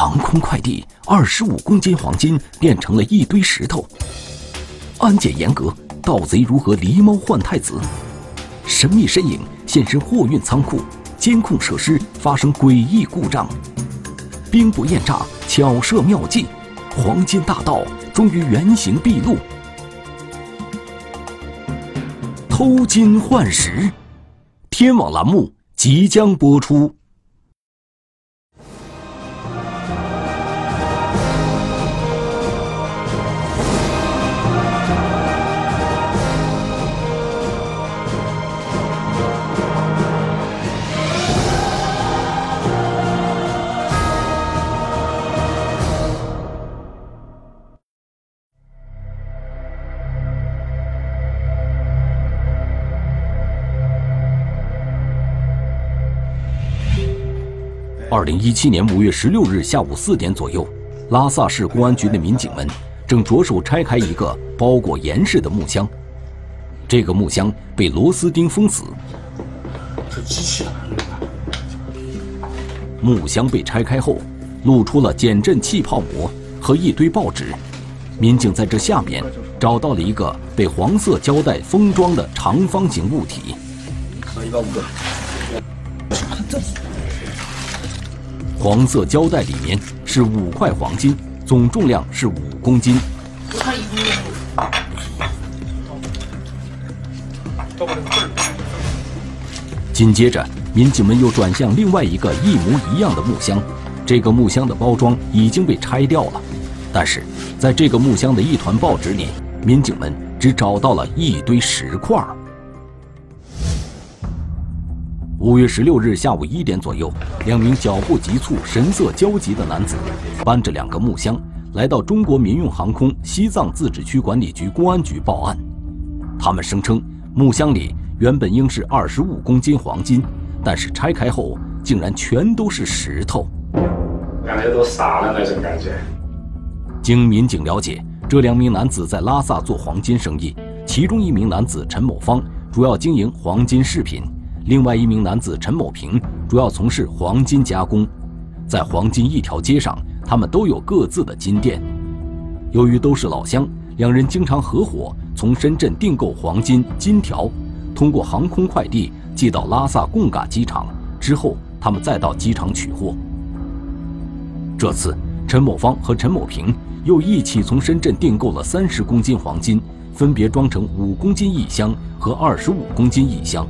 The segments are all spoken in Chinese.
航空快递二十五公斤黄金变成了一堆石头。安检严格，盗贼如何狸猫换太子？神秘身影现身货运仓库，监控设施发生诡异故障。兵不厌诈，巧设妙计，黄金大盗终于原形毕露。偷金换石，天网栏目即将播出。二零一七年五月十六日下午四点左右，拉萨市公安局的民警们正着手拆开一个包裹严实的木箱。这个木箱被螺丝钉封死。这机器啊！木箱被拆开后，露出了减震气泡膜和一堆报纸。民警在这下面找到了一个被黄色胶带封装的长方形物体。一百五个。黄色胶带里面是五块黄金，总重量是五公斤。紧接着，民警们又转向另外一个一模一样的木箱，这个木箱的包装已经被拆掉了，但是在这个木箱的一团报纸里，民警们只找到了一堆石块。五月十六日下午一点左右，两名脚步急促、神色焦急的男子，搬着两个木箱，来到中国民用航空西藏自治区管理局公安局报案。他们声称，木箱里原本应是二十五公斤黄金，但是拆开后竟然全都是石头，感觉都傻了那种感觉。经民警了解，这两名男子在拉萨做黄金生意，其中一名男子陈某芳主要经营黄金饰品。另外一名男子陈某平主要从事黄金加工，在黄金一条街上，他们都有各自的金店。由于都是老乡，两人经常合伙从深圳订购黄金金条，通过航空快递寄到拉萨贡嘎机场，之后他们再到机场取货。这次，陈某芳和陈某平又一起从深圳订购了三十公斤黄金，分别装成五公斤一箱和二十五公斤一箱。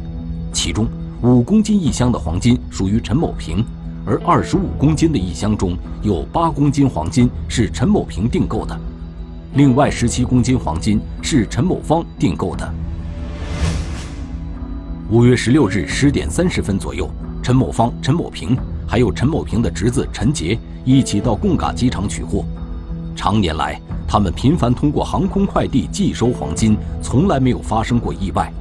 其中五公斤一箱的黄金属于陈某平，而二十五公斤的一箱中有八公斤黄金是陈某平订购的，另外十七公斤黄金是陈某芳订购的。五月十六日十点三十分左右，陈某芳、陈某平还有陈某平的侄子陈杰一起到贡嘎机场取货。常年来，他们频繁通过航空快递寄收黄金，从来没有发生过意外，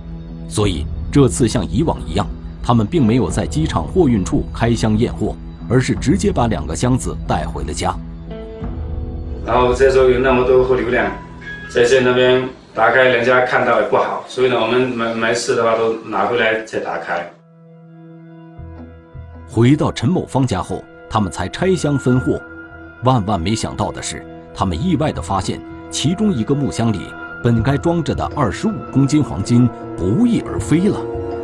所以。这次像以往一样，他们并没有在机场货运处开箱验货，而是直接把两个箱子带回了家。然后这时候有那么多货流量，在这那边打开，人家看到也不好，所以呢，我们没没事的话都拿回来再打开。回到陈某芳家后，他们才拆箱分货。万万没想到的是，他们意外地发现，其中一个木箱里。本该装着的二十五公斤黄金不翼而飞了，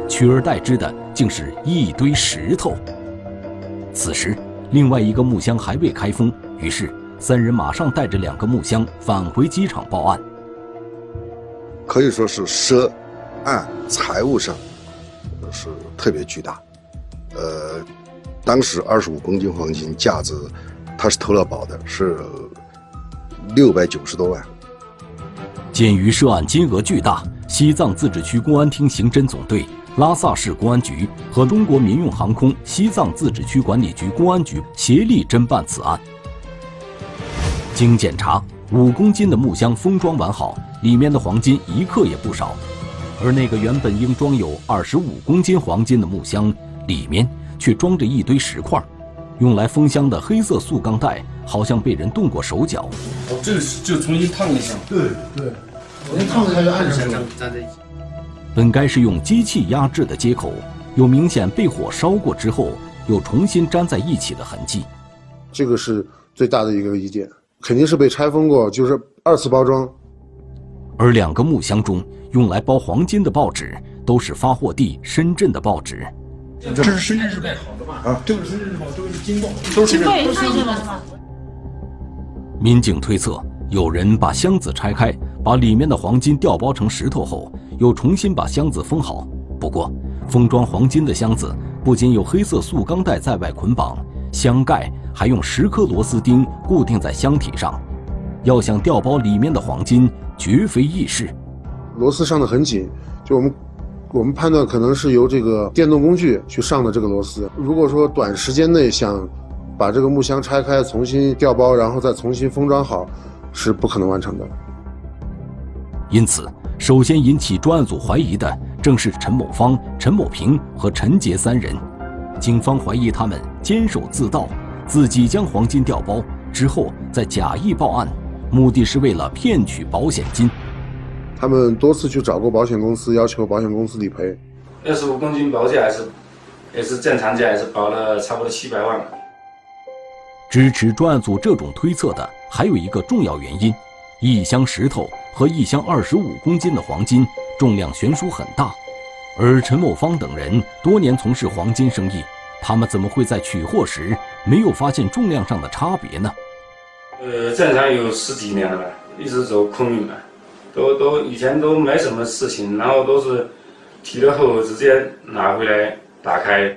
取而代之的竟是一堆石头。此时，另外一个木箱还未开封，于是三人马上带着两个木箱返回机场报案。可以说是涉案财务上是特别巨大。呃，当时二十五公斤黄金价值，他是投了保的，是六百九十多万。鉴于涉案金额巨大，西藏自治区公安厅刑侦总队、拉萨市公安局和中国民用航空西藏自治区管理局公安局协力侦办此案。经检查，五公斤的木箱封装完好，里面的黄金一克也不少，而那个原本应装有二十五公斤黄金的木箱里面却装着一堆石块，用来封箱的黑色塑钢带好像被人动过手脚。哦，这个就重新烫一下。对对。重新烫一下就按上去了。本该是用机器压制的接口，有明显被火烧过之后又重新粘在一起的痕迹。这个是最大的一个疑点，肯定是被拆封过，就是二次包装。而两个木箱中用来包黄金的报纸都是发货地深圳的报纸。这是深圳市报的吧？啊，这个深圳市报，这个是金报，都是深圳，都是深圳的。民警推测，有人把箱子拆开，把里面的黄金调包成石头后，又重新把箱子封好。不过，封装黄金的箱子不仅有黑色塑钢带在外捆绑，箱盖还用十颗螺丝钉固定在箱体上。要想调包里面的黄金，绝非易事。螺丝上的很紧，就我们。我们判断可能是由这个电动工具去上的这个螺丝。如果说短时间内想把这个木箱拆开、重新调包，然后再重新封装好，是不可能完成的。因此，首先引起专案组怀疑的正是陈某芳、陈某平和陈杰三人。警方怀疑他们监守自盗，自己将黄金调包之后再假意报案，目的是为了骗取保险金。他们多次去找过保险公司，要求保险公司理赔。二十五公斤保价还是也是正常价，也是保了差不多七百万。支持专案组这种推测的还有一个重要原因：一箱石头和一箱二十五公斤的黄金重量悬殊很大，而陈某芳等人多年从事黄金生意，他们怎么会在取货时没有发现重量上的差别呢？呃，正常有十几年了吧，一直走空运嘛。都都以前都没什么事情，然后都是提了后直接拿回来打开。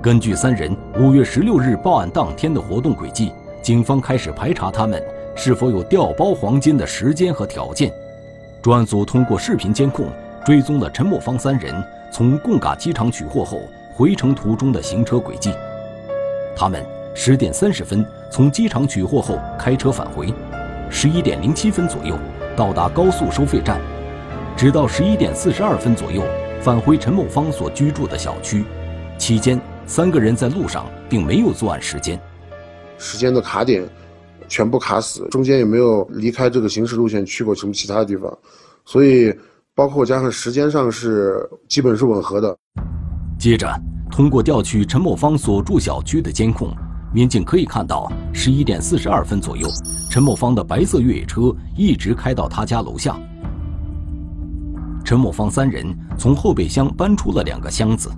根据三人五月十六日报案当天的活动轨迹，警方开始排查他们是否有调包黄金的时间和条件。专案组通过视频监控追踪了陈某芳三人从贡嘎机场取货后回程途中的行车轨迹。他们十点三十分从机场取货后开车返回，十一点零七分左右。到达高速收费站，直到十一点四十二分左右返回陈某芳所居住的小区。期间，三个人在路上并没有作案时间，时间的卡点全部卡死，中间也没有离开这个行驶路线去过什么其他地方，所以包括加上时间上是基本是吻合的。接着，通过调取陈某芳所住小区的监控。民警可以看到，十一点四十二分左右，陈某芳的白色越野车一直开到他家楼下。陈某芳三人从后备箱搬出了两个箱子，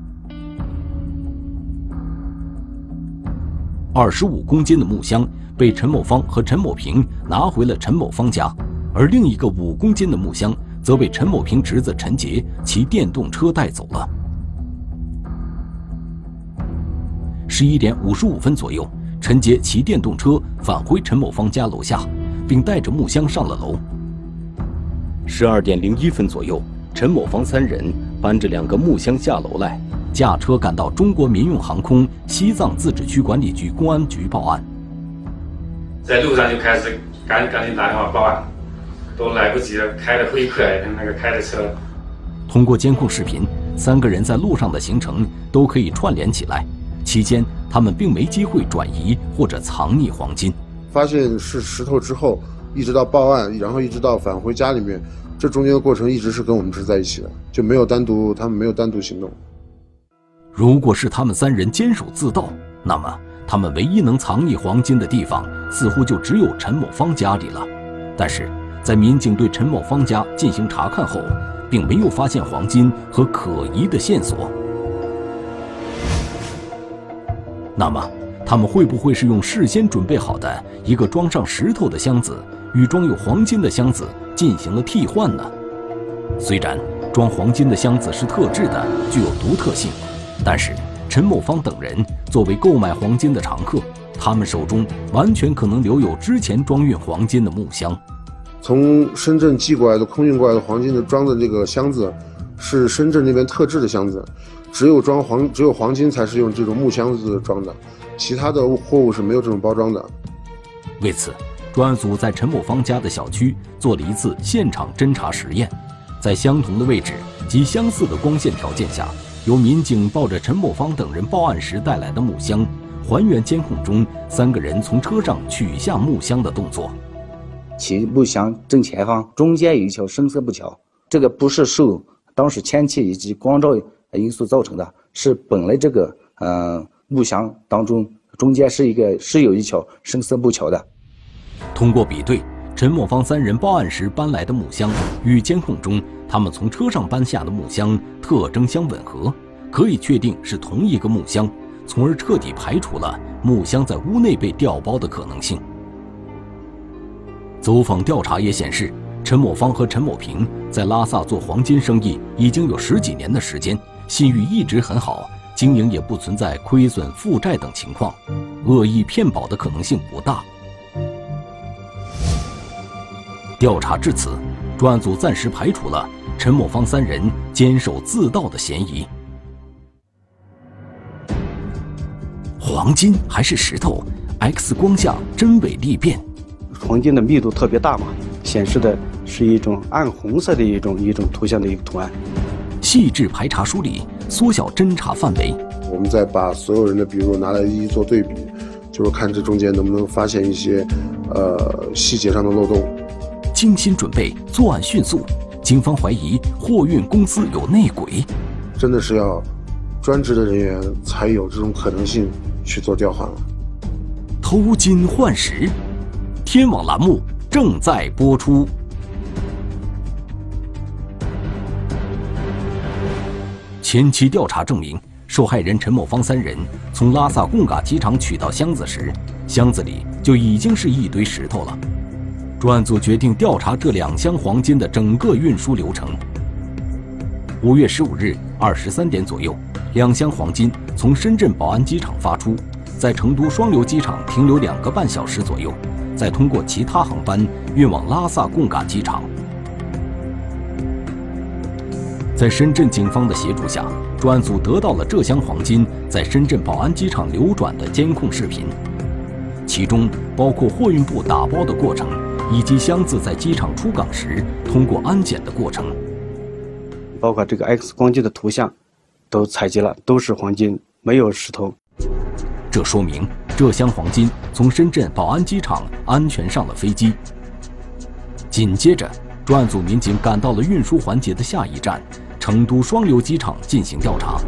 二十五公斤的木箱被陈某芳和陈某平拿回了陈某芳家，而另一个五公斤的木箱则被陈某平侄子陈杰骑电动车带走了。十一点五十五分左右，陈杰骑电动车返回陈某芳家楼下，并带着木箱上了楼。十二点零一分左右，陈某芳三人搬着两个木箱下楼来，驾车赶到中国民用航空西藏自治区管理局公安局报案。在路上就开始赶赶紧打电话报案，都来不及了，开的飞快，那个开的车。通过监控视频，三个人在路上的行程都可以串联起来。期间，他们并没机会转移或者藏匿黄金。发现是石头之后，一直到报案，然后一直到返回家里面，这中间的过程一直是跟我们是在一起的，就没有单独，他们没有单独行动。如果是他们三人监守自盗，那么他们唯一能藏匿黄金的地方，似乎就只有陈某芳家里了。但是在民警对陈某芳家进行查看后，并没有发现黄金和可疑的线索。那么，他们会不会是用事先准备好的一个装上石头的箱子与装有黄金的箱子进行了替换呢？虽然装黄金的箱子是特制的，具有独特性，但是陈某芳等人作为购买黄金的常客，他们手中完全可能留有之前装运黄金的木箱。从深圳寄过来的空运过来的黄金的装的这个箱子，是深圳那边特制的箱子。只有装黄，只有黄金才是用这种木箱子装的，其他的货物是没有这种包装的。为此，专案组在陈某芳家的小区做了一次现场侦查实验，在相同的位置及相似的光线条件下，由民警抱着陈某芳等人报案时带来的木箱，还原监控中三个人从车上取下木箱的动作。其木箱正前方中间有一条深色布条，这个不是受当时天气以及光照。因素造成的是本来这个呃木箱当中中间是一个是有一条深色布条的。通过比对，陈某芳三人报案时搬来的木箱与监控中他们从车上搬下的木箱特征相吻合，可以确定是同一个木箱，从而彻底排除了木箱在屋内被调包的可能性。走访调查也显示，陈某芳和陈某平在拉萨做黄金生意已经有十几年的时间，信誉一直很好，经营也不存在亏损、负债等情况，恶意骗保的可能性不大。调查至此，专案组暂时排除了陈某芳三人监守自盗的嫌疑。黄金还是石头？X 光下真伪立变。黄金的密度特别大嘛，显示的是一种暗红色的一种一种图像的一个图案。细致排查梳理，缩小侦查范围。我们再把所有人的笔录拿来一一做对比，就是看这中间能不能发现一些，呃，细节上的漏洞。精心准备，作案迅速。警方怀疑货运公司有内鬼。真的是要专职的人员才有这种可能性去做调换了。偷金换石。天网栏目正在播出。前期调查证明，受害人陈某芳三人从拉萨贡嘎机场取到箱子时，箱子里就已经是一堆石头了。专案组决定调查这两箱黄金的整个运输流程。五月十五日二十三点左右，两箱黄金从深圳宝安机场发出，在成都双流机场停留两个半小时左右。再通过其他航班运往拉萨贡嘎机场。在深圳警方的协助下，专案组得到了这箱黄金在深圳宝安机场流转的监控视频，其中包括货运部打包的过程，以及箱子在机场出港时通过安检的过程。包括这个 X 光机的图像，都采集了，都是黄金，没有石头。这说明。这箱黄金从深圳宝安机场安全上了飞机。紧接着，专案组民警赶到了运输环节的下一站——成都双流机场进行调查。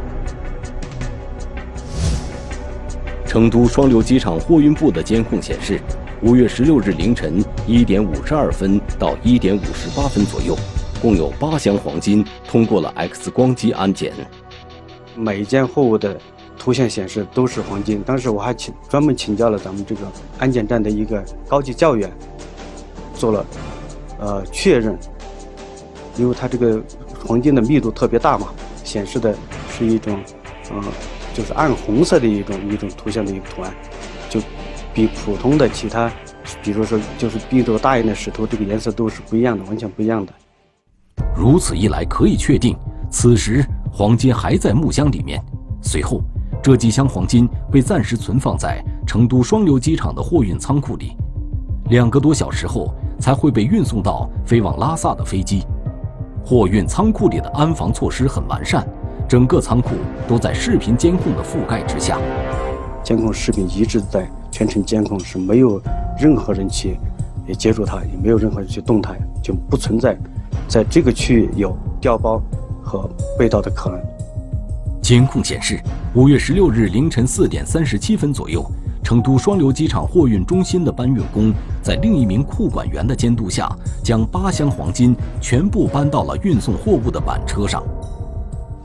成都双流机场货运部的监控显示，五月十六日凌晨一点五十二分到一点五十八分左右，共有八箱黄金通过了 X 光机安检。每一件货物的。图像显示都是黄金。当时我还请专门请教了咱们这个安检站的一个高级教员，做了呃确认。因为它这个黄金的密度特别大嘛，显示的是一种呃就是暗红色的一种一种图像的一个图案，就比普通的其他，比如说就是密度大一点的石头，这个颜色都是不一样的，完全不一样的。如此一来，可以确定此时黄金还在木箱里面。随后。这几箱黄金被暂时存放在成都双流机场的货运仓库里，两个多小时后才会被运送到飞往拉萨的飞机。货运仓库里的安防措施很完善，整个仓库都在视频监控的覆盖之下。监控视频一直在全程监控，是没有任何人去也接触它，也没有任何人去动它，就不存在在这个区域有调包和被盗的可能。监控显示，五月十六日凌晨四点三十七分左右，成都双流机场货运中心的搬运工在另一名库管员的监督下，将八箱黄金全部搬到了运送货物的板车上。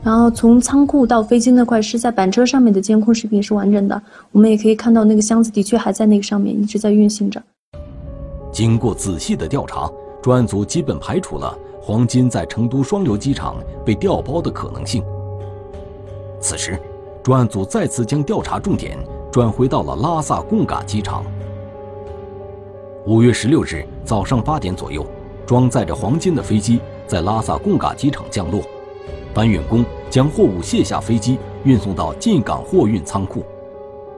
然后从仓库到飞机那块是在板车上面的监控视频是完整的，我们也可以看到那个箱子的确还在那个上面，一直在运行着。经过仔细的调查，专案组基本排除了黄金在成都双流机场被调包的可能性。此时，专案组再次将调查重点转回到了拉萨贡嘎机场。五月十六日早上八点左右，装载着黄金的飞机在拉萨贡嘎机场降落，搬运工将货物卸下飞机，运送到进港货运仓库。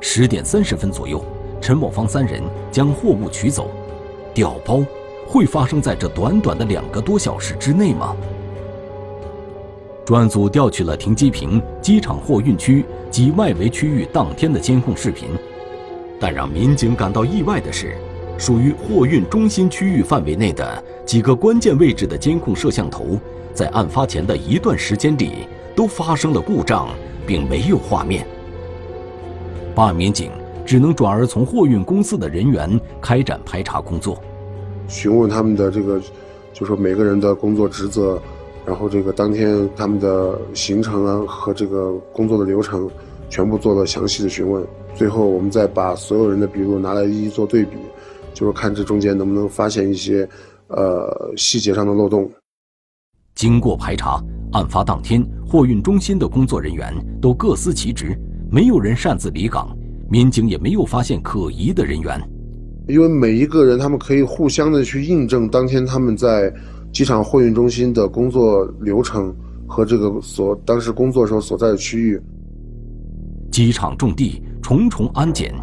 十点三十分左右，陈某方三人将货物取走。调包会发生在这短短的两个多小时之内吗？专案组调取了停机坪、机场货运区及外围区域当天的监控视频，但让民警感到意外的是，属于货运中心区域范围内的几个关键位置的监控摄像头，在案发前的一段时间里都发生了故障，并没有画面。办案民警只能转而从货运公司的人员开展排查工作，询问他们的这个，就说每个人的工作职责，然后这个当天他们的行程啊和这个工作的流程，全部做了详细的询问。最后，我们再把所有人的笔录拿来一一做对比，就是看这中间能不能发现一些，呃，细节上的漏洞。经过排查，案发当天货运中心的工作人员都各司其职，没有人擅自离岗。民警也没有发现可疑的人员，因为每一个人他们可以互相的去印证当天他们在机场货运中心的工作流程和这个所当时工作时候所在的区域。机场重地，重重安检，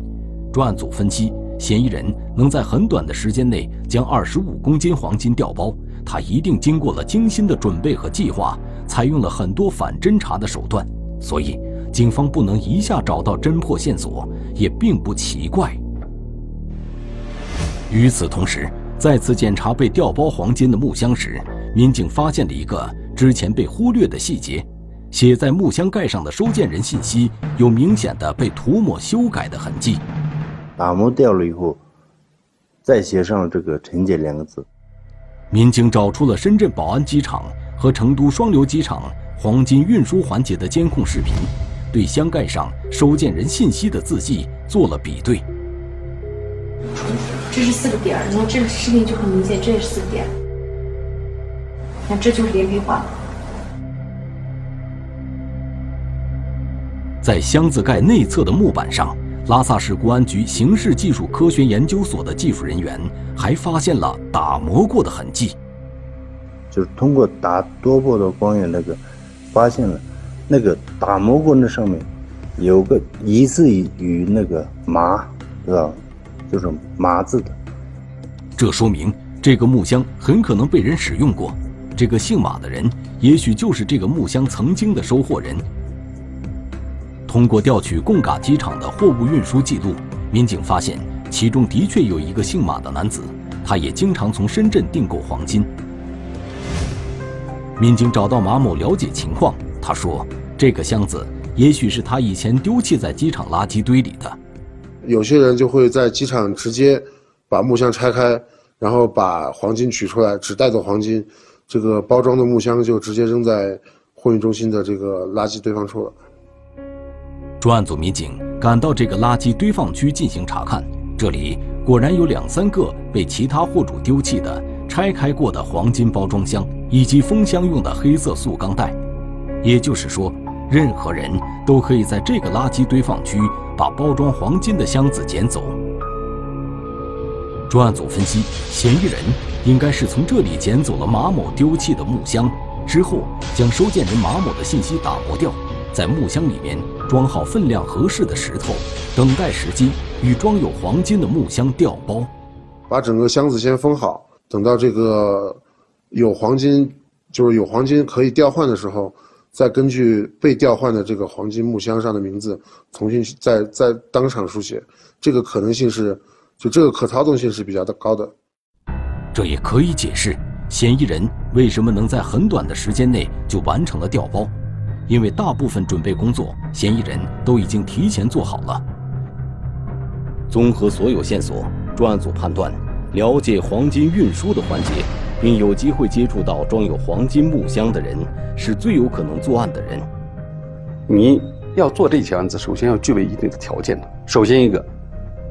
专案组分析，嫌疑人能在很短的时间内将二十五公斤黄金调包，他一定经过了精心的准备和计划，采用了很多反侦查的手段，所以。警方不能一下找到侦破线索，也并不奇怪。与此同时，再次检查被调包黄金的木箱时，民警发现了一个之前被忽略的细节：写在木箱盖上的收件人信息有明显的被涂抹修改的痕迹。打磨掉了以后，再写上这个“陈姐”两个字。民警找出了深圳宝安机场和成都双流机场黄金运输环节的监控视频。对箱盖上收件人信息的字迹做了比对，这是四个点儿，然后这个视频就很明显，这也是四个点。那这就是连笔画。在箱子盖内侧的木板上，拉萨市公安局刑事技术科学研究所的技术人员还发现了打磨过的痕迹，就是通过打多波的光源那个，发现了。那个打磨过那上面有个疑似于那个麻，知道就是麻字的。这说明这个木箱很可能被人使用过。这个姓马的人，也许就是这个木箱曾经的收货人。通过调取贡嘎机场的货物运输记录，民警发现其中的确有一个姓马的男子，他也经常从深圳订购黄金。民警找到马某了解情况。他说：“这个箱子也许是他以前丢弃在机场垃圾堆里的。有些人就会在机场直接把木箱拆开，然后把黄金取出来，只带走黄金，这个包装的木箱就直接扔在货运中心的这个垃圾堆放处了。”专案组民警赶到这个垃圾堆放区进行查看，这里果然有两三个被其他货主丢弃的拆开过的黄金包装箱，以及封箱用的黑色塑钢袋。也就是说，任何人都可以在这个垃圾堆放区把包装黄金的箱子捡走。专案组分析，嫌疑人应该是从这里捡走了马某丢弃的木箱，之后将收件人马某的信息打磨掉，在木箱里面装好分量合适的石头，等待时机与装有黄金的木箱调包。把整个箱子先封好，等到这个有黄金，就是有黄金可以调换的时候。再根据被调换的这个黄金木箱上的名字，重新再再当场书写，这个可能性是，就这个可操纵性是比较的高的。这也可以解释嫌疑人为什么能在很短的时间内就完成了调包，因为大部分准备工作，嫌疑人都已经提前做好了。综合所有线索，专案组判断，了解黄金运输的环节。并有机会接触到装有黄金木箱的人，是最有可能作案的人。你要做这起案子，首先要具备一定的条件的。首先一个，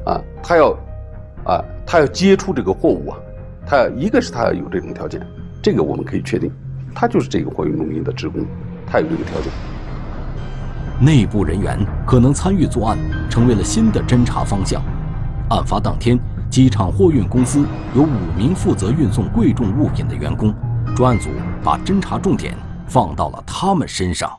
啊，他要，啊，他要接触这个货物啊，他要一个是他要有这种条件，这个我们可以确定，他就是这个货运中心的职工，他有这个条件。内部人员可能参与作案，成为了新的侦查方向。案发当天。机场货运公司有五名负责运送贵重物品的员工，专案组把侦查重点放到了他们身上。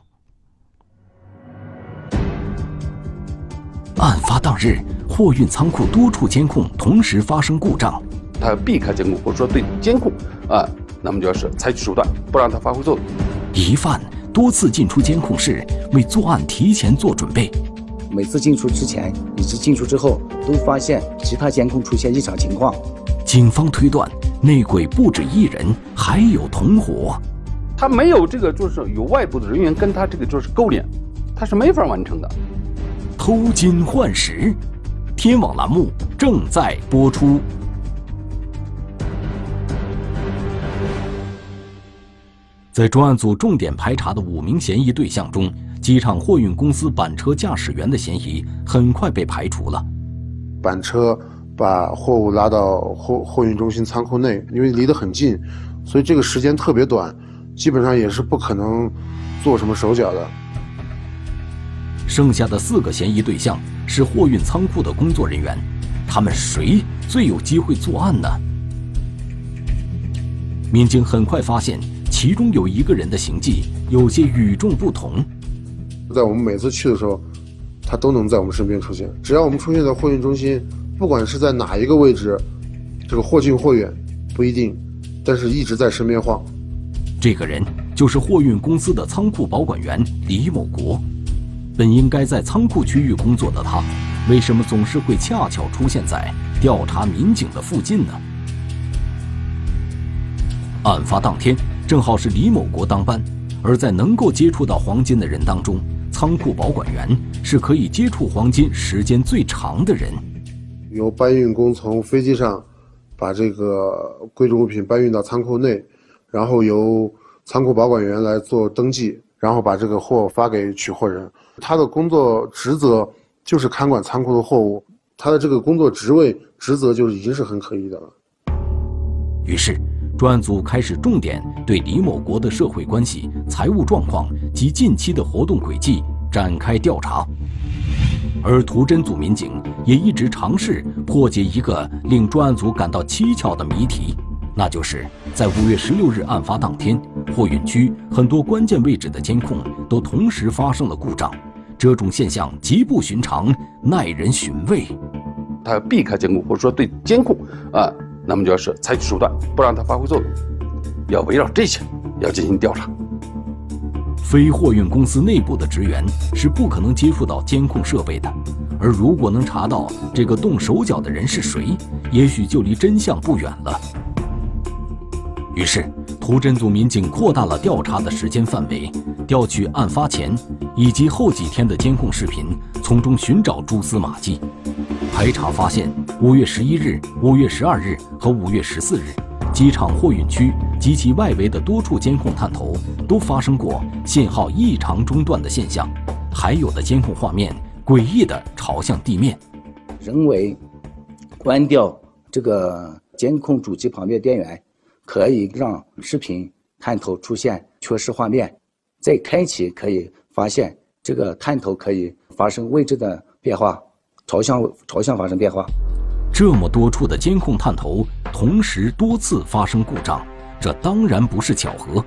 案发当日，货运仓库多处监控同时发生故障，他要避开监控，或者说对监控啊，那么就要是采取手段，不让它发挥作用。疑犯多次进出监控室，为作案提前做准备。每次进出之前以及进出之后，都发现其他监控出现异常情况。警方推断，内鬼不止一人，还有同伙。他没有这个，就是有外部的人员跟他这个就是勾连，他是没法完成的。偷金换石，天网栏目正在播出。在专案组重点排查的五名嫌疑对象中，机场货运公司板车驾驶员的嫌疑很快被排除了。板车把货物拉到货货运中心仓库内，因为离得很近，所以这个时间特别短，基本上也是不可能做什么手脚的。剩下的四个嫌疑对象是货运仓库的工作人员，他们谁最有机会作案呢？民警很快发现，其中有一个人的行迹有些与众不同。在我们每次去的时候，他都能在我们身边出现。只要我们出现在货运中心，不管是在哪一个位置，这个或近或远不一定，但是一直在身边晃。这个人就是货运公司的仓库保管员李某国。本应该在仓库区域工作的他，为什么总是会恰巧出现在调查民警的附近呢？案发当天正好是李某国当班，而在能够接触到黄金的人当中，仓库保管员是可以接触黄金时间最长的人。由搬运工从飞机上把这个贵重物品搬运到仓库内，然后由仓库保管员来做登记，然后把这个货发给取货人。他的工作职责就是看管仓库的货物，他的这个工作职位职责就已经是很可疑的了。于是，专案组开始重点对李某国的社会关系、财务状况及近期的活动轨迹展开调查，而图侦组民警也一直尝试破解一个令专案组感到蹊跷的谜题，那就是在五月十六日案发当天，货运区很多关键位置的监控都同时发生了故障。这种现象极不寻常，耐人寻味。他要避开监控，或者说对监控啊，那么就要是采取手段，不让它发挥作用。要围绕这些要进行调查。非货运公司内部的职员是不可能接触到监控设备的，而如果能查到这个动手脚的人是谁，也许就离真相不远了。于是，图侦组民警扩大了调查的时间范围，调取案发前以及后几天的监控视频，从中寻找蛛丝马迹。排查发现，五月十一日、五月十二日和五月十四日，机场货运区及其外围的多处监控探头都发生过信号异常中断的现象，还有的监控画面诡异地朝向地面。人为关掉这个监控主机旁边电源。可以让视频探头出现缺失画面，再开启可以发现这个探头可以发生位置的变化，朝向朝向发生变化。这么多处的监控探头同时多次发生故障，这当然不是巧合。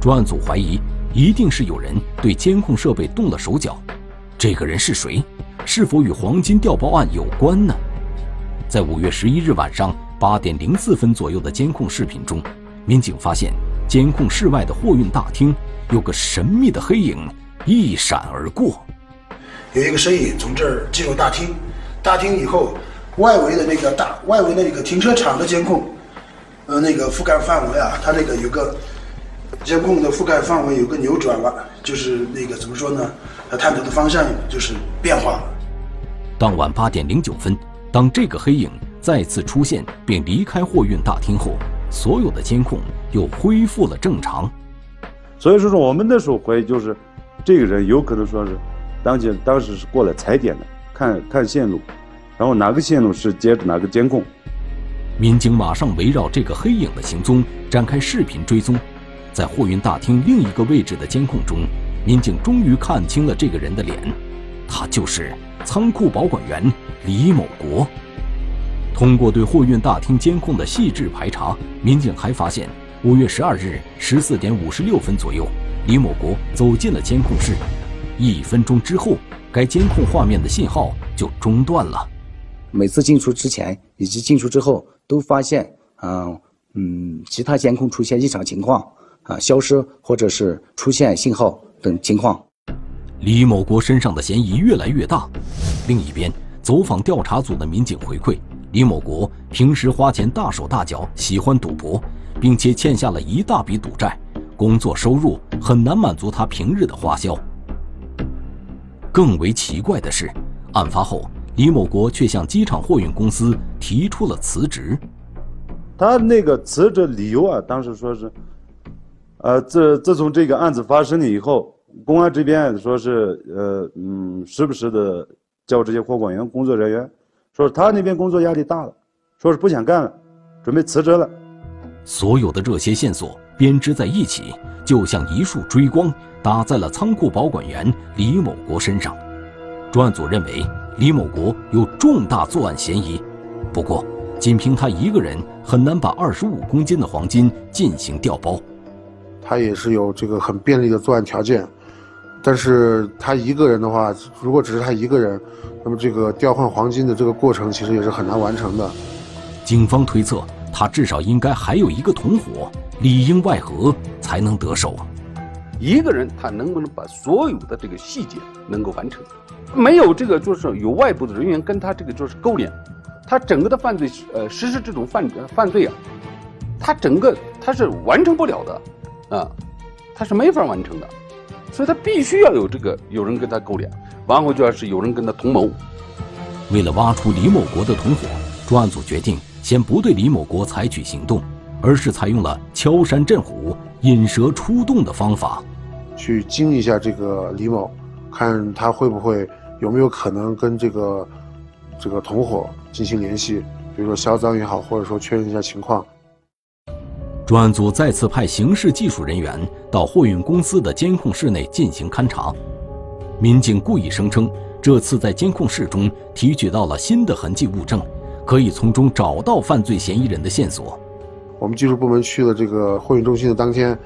专案组怀疑，一定是有人对监控设备动了手脚。这个人是谁？是否与黄金调包案有关呢？在五月十一日晚上。八点零四分左右的监控视频中，民警发现监控室外的货运大厅有个神秘的黑影一闪而过。有一个身影从这儿进入大厅，大厅以后，外围的那个大外围那个停车场的监控，呃，那个覆盖范围啊，它那个有个监控的覆盖范围有个扭转了，就是那个怎么说呢？它探头的方向就是变化了。当晚八点零九分，当这个黑影。再次出现并离开货运大厅后，所有的监控又恢复了正常。所以说说我们那时候怀疑就是，这个人有可能说是，当前当时是过来踩点的，看看线路，然后哪个线路是接着哪个监控。民警马上围绕这个黑影的行踪展开视频追踪，在货运大厅另一个位置的监控中，民警终于看清了这个人的脸，他就是仓库保管员李某国。通过对货运大厅监控的细致排查，民警还发现，五月十二日十四点五十六分左右，李某国走进了监控室。一分钟之后，该监控画面的信号就中断了。每次进出之前以及进出之后，都发现，嗯嗯，其他监控出现异常情况，啊，消失或者是出现信号等情况。李某国身上的嫌疑越来越大。另一边，走访调查组的民警回馈。李某国平时花钱大手大脚，喜欢赌博，并且欠下了一大笔赌债，工作收入很难满足他平日的花销。更为奇怪的是，案发后，李某国却向机场货运公司提出了辞职。他那个辞职理由啊，当时说是，呃，自自从这个案子发生了以后，公安这边说是，呃，嗯，时不时的叫这些货管员工作人员，说他那边工作压力大了，说是不想干了，准备辞职了。所有的这些线索编织在一起，就像一束追光，打在了仓库保管员李某国身上。专案组认为李某国有重大作案嫌疑，不过。仅凭他一个人很难把二十五公斤的黄金进行调包，他也是有这个很便利的作案条件，但是他一个人的话，如果只是他一个人，那么这个调换黄金的这个过程其实也是很难完成的。警方推测，他至少应该还有一个同伙，里应外合才能得手。一个人他能不能把所有的这个细节能够完成？没有这个就是有外部的人员跟他这个就是勾连。他整个的犯罪，呃，实施这种犯犯罪啊，他整个他是完成不了的，啊，他是没法完成的，所以他必须要有这个有人跟他勾连，完后就要是有人跟他同谋。为了挖出李某国的同伙，专案组决定先不对李某国采取行动，而是采用了敲山震虎、引蛇出洞的方法，去惊一下这个李某，看他会不会有没有可能跟这个这个同伙。进行联系，比如说销赃也好，或者说确认一下情况。专案组再次派刑事技术人员到货运公司的监控室内进行勘查。民警故意声称，这次在监控室中提取到了新的痕迹物证，可以从中找到犯罪嫌疑人的线索。我们技术部门去了这个货运中心的当天，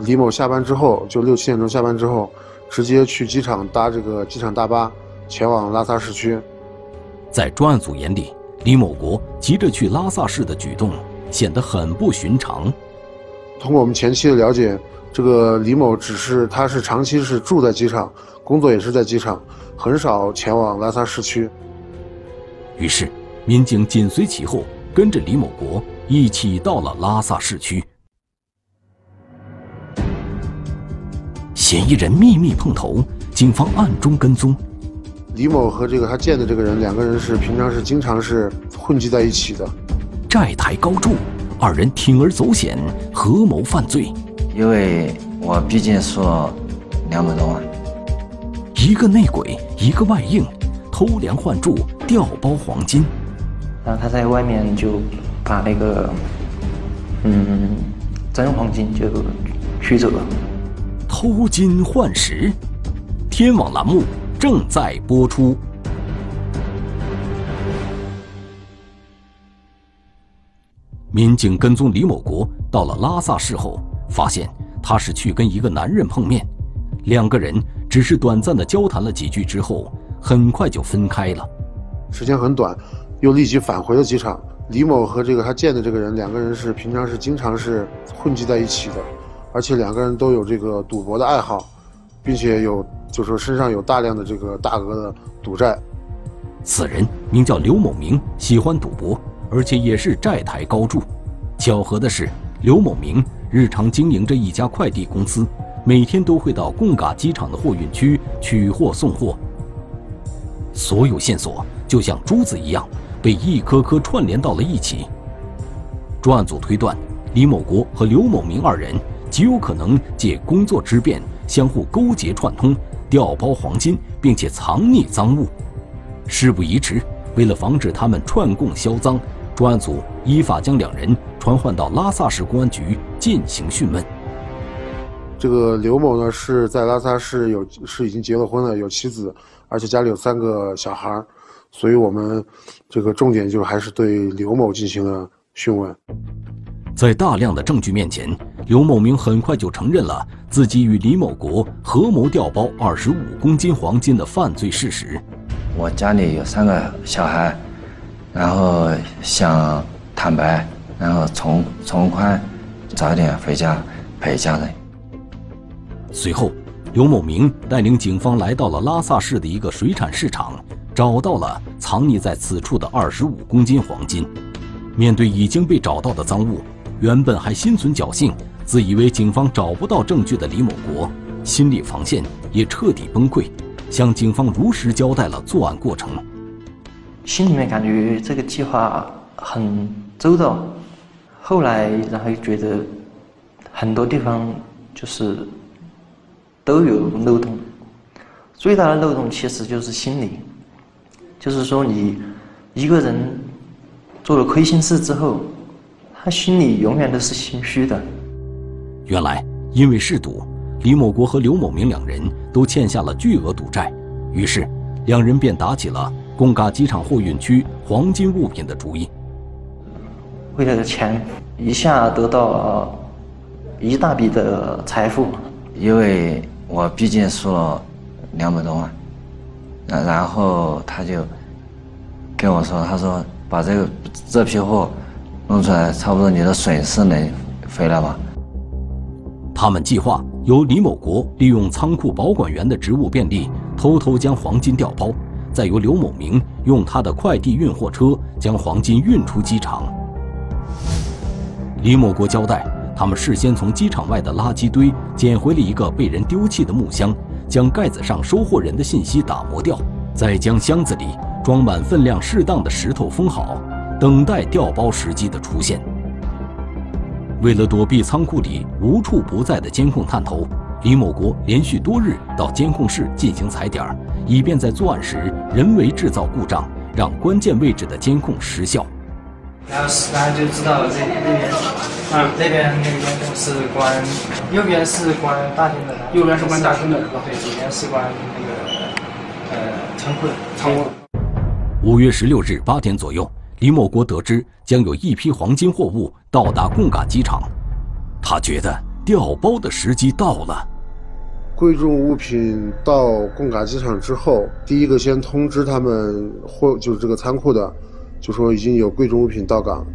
李某下班之后，就六七点钟下班之后，直接去机场搭这个机场大巴前往拉萨市区。在专案组眼里，李某国急着去拉萨市的举动显得很不寻常。通过我们前期的了解，这个李某只是他是长期是住在机场，工作也是在机场，很少前往拉萨市区。于是，民警紧随其后，跟着李某国一起到了拉萨市区。嫌疑人秘密碰头，警方暗中跟踪。李某和这个他见的这个人，两个人是平常是经常是混迹在一起的。债台高筑，二人铤而走险，合谋犯罪。因为我毕竟说两百多万，一个内鬼，一个外应，偷梁换柱，调包黄金。然后他在外面就把那个嗯真黄金就取走了。偷金换石，天网栏目。正在播出。民警跟踪李某国到了拉萨市后，发现他是去跟一个男人碰面，两个人只是短暂的交谈了几句之后，很快就分开了。时间很短，又立即返回了机场。李某和这个他见的这个人，两个人是平常是经常是混迹在一起的，而且两个人都有这个赌博的爱好，并且有。就说身上有大量的这个大额的赌债，此人名叫刘某明，喜欢赌博，而且也是债台高筑。巧合的是，刘某明日常经营着一家快递公司，每天都会到贡嘎机场的货运区取货送货。所有线索就像珠子一样，被一颗颗串联到了一起。专案组推断，李某国和刘某明二人极有可能借工作之便，相互勾结串通。调包黄金，并且藏匿赃物。事不宜迟，为了防止他们串供销赃，专案组依法将两人传唤到拉萨市公安局进行讯问。这个刘某呢，是在拉萨市有是已经结了婚了，有妻子，而且家里有三个小孩所以我们这个重点就还是对刘某进行了讯问。在大量的证据面前，刘某明很快就承认了自己与李某国合谋调包二十五公斤黄金的犯罪事实。我家里有三个小孩，然后想坦白，然后从从宽早点回家陪家人。随后，刘某明带领警方来到了拉萨市的一个水产市场，找到了藏匿在此处的二十五公斤黄金。面对已经被找到的赃物。原本还心存侥幸，自以为警方找不到证据的李某国，心理防线也彻底崩溃，向警方如实交代了作案过程。心里面感觉这个计划很周到，后来然后又觉得很多地方就是都有漏洞，最大的漏洞其实就是心理，就是说你一个人做了亏心事之后，他心里永远都是心虚的。原来因为嗜赌，李某国和刘某明两人都欠下了巨额赌债，于是两人便打起了。贡嘎机场货运区黄金物品的主意，为了钱，一下得到一大笔的财富。因为我毕竟输了两百多万，然后他就跟我说：“他说把这个这批货弄出来，差不多你的损失能回来吧。”他们计划由李某国利用仓库保管员的职务便利，偷偷将黄金调包。再由刘某明用他的快递运货车将黄金运出机场。李某国交代，他们事先从机场外的垃圾堆捡回了一个被人丢弃的木箱，将盖子上收货人的信息打磨掉，再将箱子里装满分量适当的石头封好，等待调包时机的出现。为了躲避仓库里无处不在的监控探头。李某国连续多日到监控室进行踩点，以便在作案时人为制造故障，让关键位置的监控失效。然后，然后就知道这那边，嗯，这边那个监控是关，右边是关大厅的，右边是关大厅的？对，左边是关那个呃仓库的，仓库。五月十六日八点左右，李某国得知将有一批黄金货物到达贡嘎机场，他觉得调包的时机到了。贵重物品到贡嘎机场之后，第一个先通知他们货，就是这个仓库的，就说已经有贵重物品到港。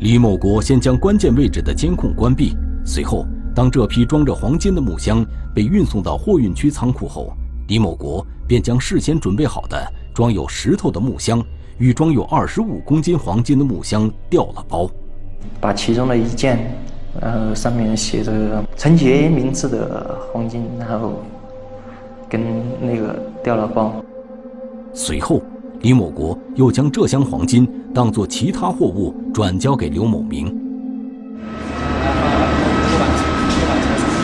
李某国先将关键位置的监控关闭，随后，当这批装着黄金的木箱被运送到货运区仓库后，李某国便将事先准备好的装有石头的木箱与装有二十五公斤黄金的木箱调了包，把其中的一件。然后上面写着陈杰名字的黄金，然后跟那个掉了包。随后，李某国又将这箱黄金当做其他货物转交给刘某明。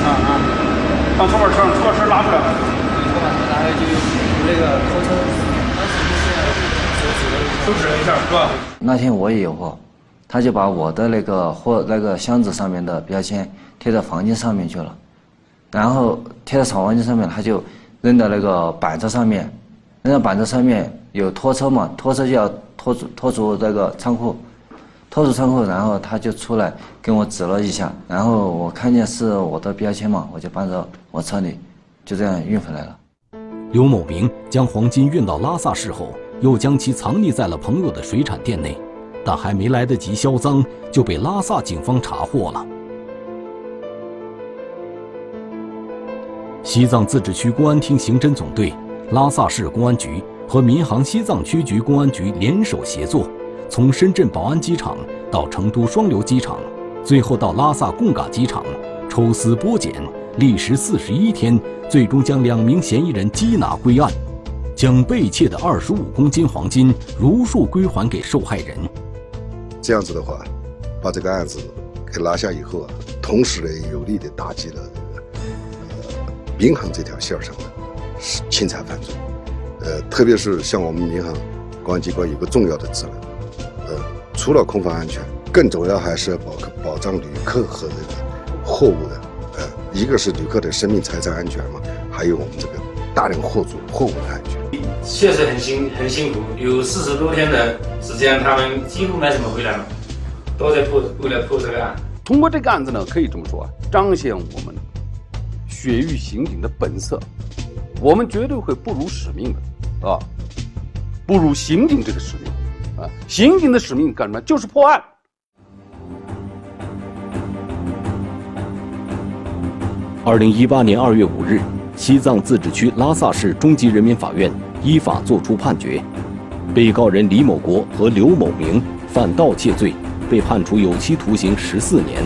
啊啊！放拖板车，拖板车拉出来。拖板车，然后就那个拖车，当时就是手指了一下，是吧？那天我也有货。他就把我的那个货那个箱子上面的标签贴到黄金上面去了，然后贴到草黄金上面，他就扔到那个板子上面，扔到板子上面有拖车嘛，拖车就要拖出拖出那个仓库，拖出仓库，然后他就出来跟我指了一下，然后我看见是我的标签嘛，我就搬到我车里，就这样运回来了。刘某明将黄金运到拉萨市后，又将其藏匿在了朋友的水产店内。但还没来得及销赃，就被拉萨警方查获了。西藏自治区公安厅刑侦总队、拉萨市公安局和民航西藏区局公安局联手协作，从深圳宝安机场到成都双流机场，最后到拉萨贡嘎机场，抽丝剥茧，历时四十一天，最终将两名嫌疑人缉拿归案，将被窃的二十五公斤黄金如数归还给受害人。这样子的话，把这个案子给拿下以后啊，同时呢，有力的打击了这个呃民航这条线上的侵财犯罪。呃，特别是像我们民航公安机关有个重要的职能，呃，除了空防安全，更重要还是要保保障旅客和这个货物的，呃，一个是旅客的生命财产安全嘛，还有我们这个大量货主货物的安全。确实很辛很辛苦，有四十多天的时间，他们几乎没怎么回来了，都在破为了破这个案。通过这个案子呢，可以这么说啊，彰显我们雪域刑警的本色。我们绝对会不辱使命的，啊，不辱刑警这个使命，啊，刑警的使命干什么？就是破案。二零一八年二月五日，西藏自治区拉萨市中级人民法院。依法作出判决，被告人李某国和刘某明犯盗窃罪，被判处有期徒刑十四年。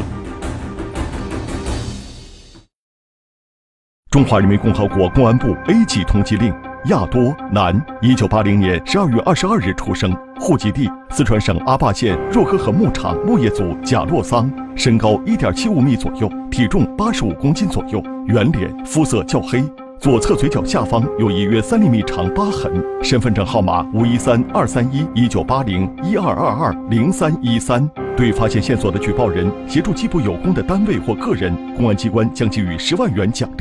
中华人民共和国公安部 A 级通缉令：亚多，男，一九八零年十二月二十二日出生，户籍地四川省阿坝县若河河牧场牧业组贾洛桑，身高一点七五米左右，体重八十五公斤左右，圆脸，肤色较黑，左侧嘴角下方有一约三厘米长疤痕，身份证号码五一三二三一一九八零一二二二零三一三。对发现线索的举报人，协助缉捕有功的单位或个人，公安机关将给予十万元奖励。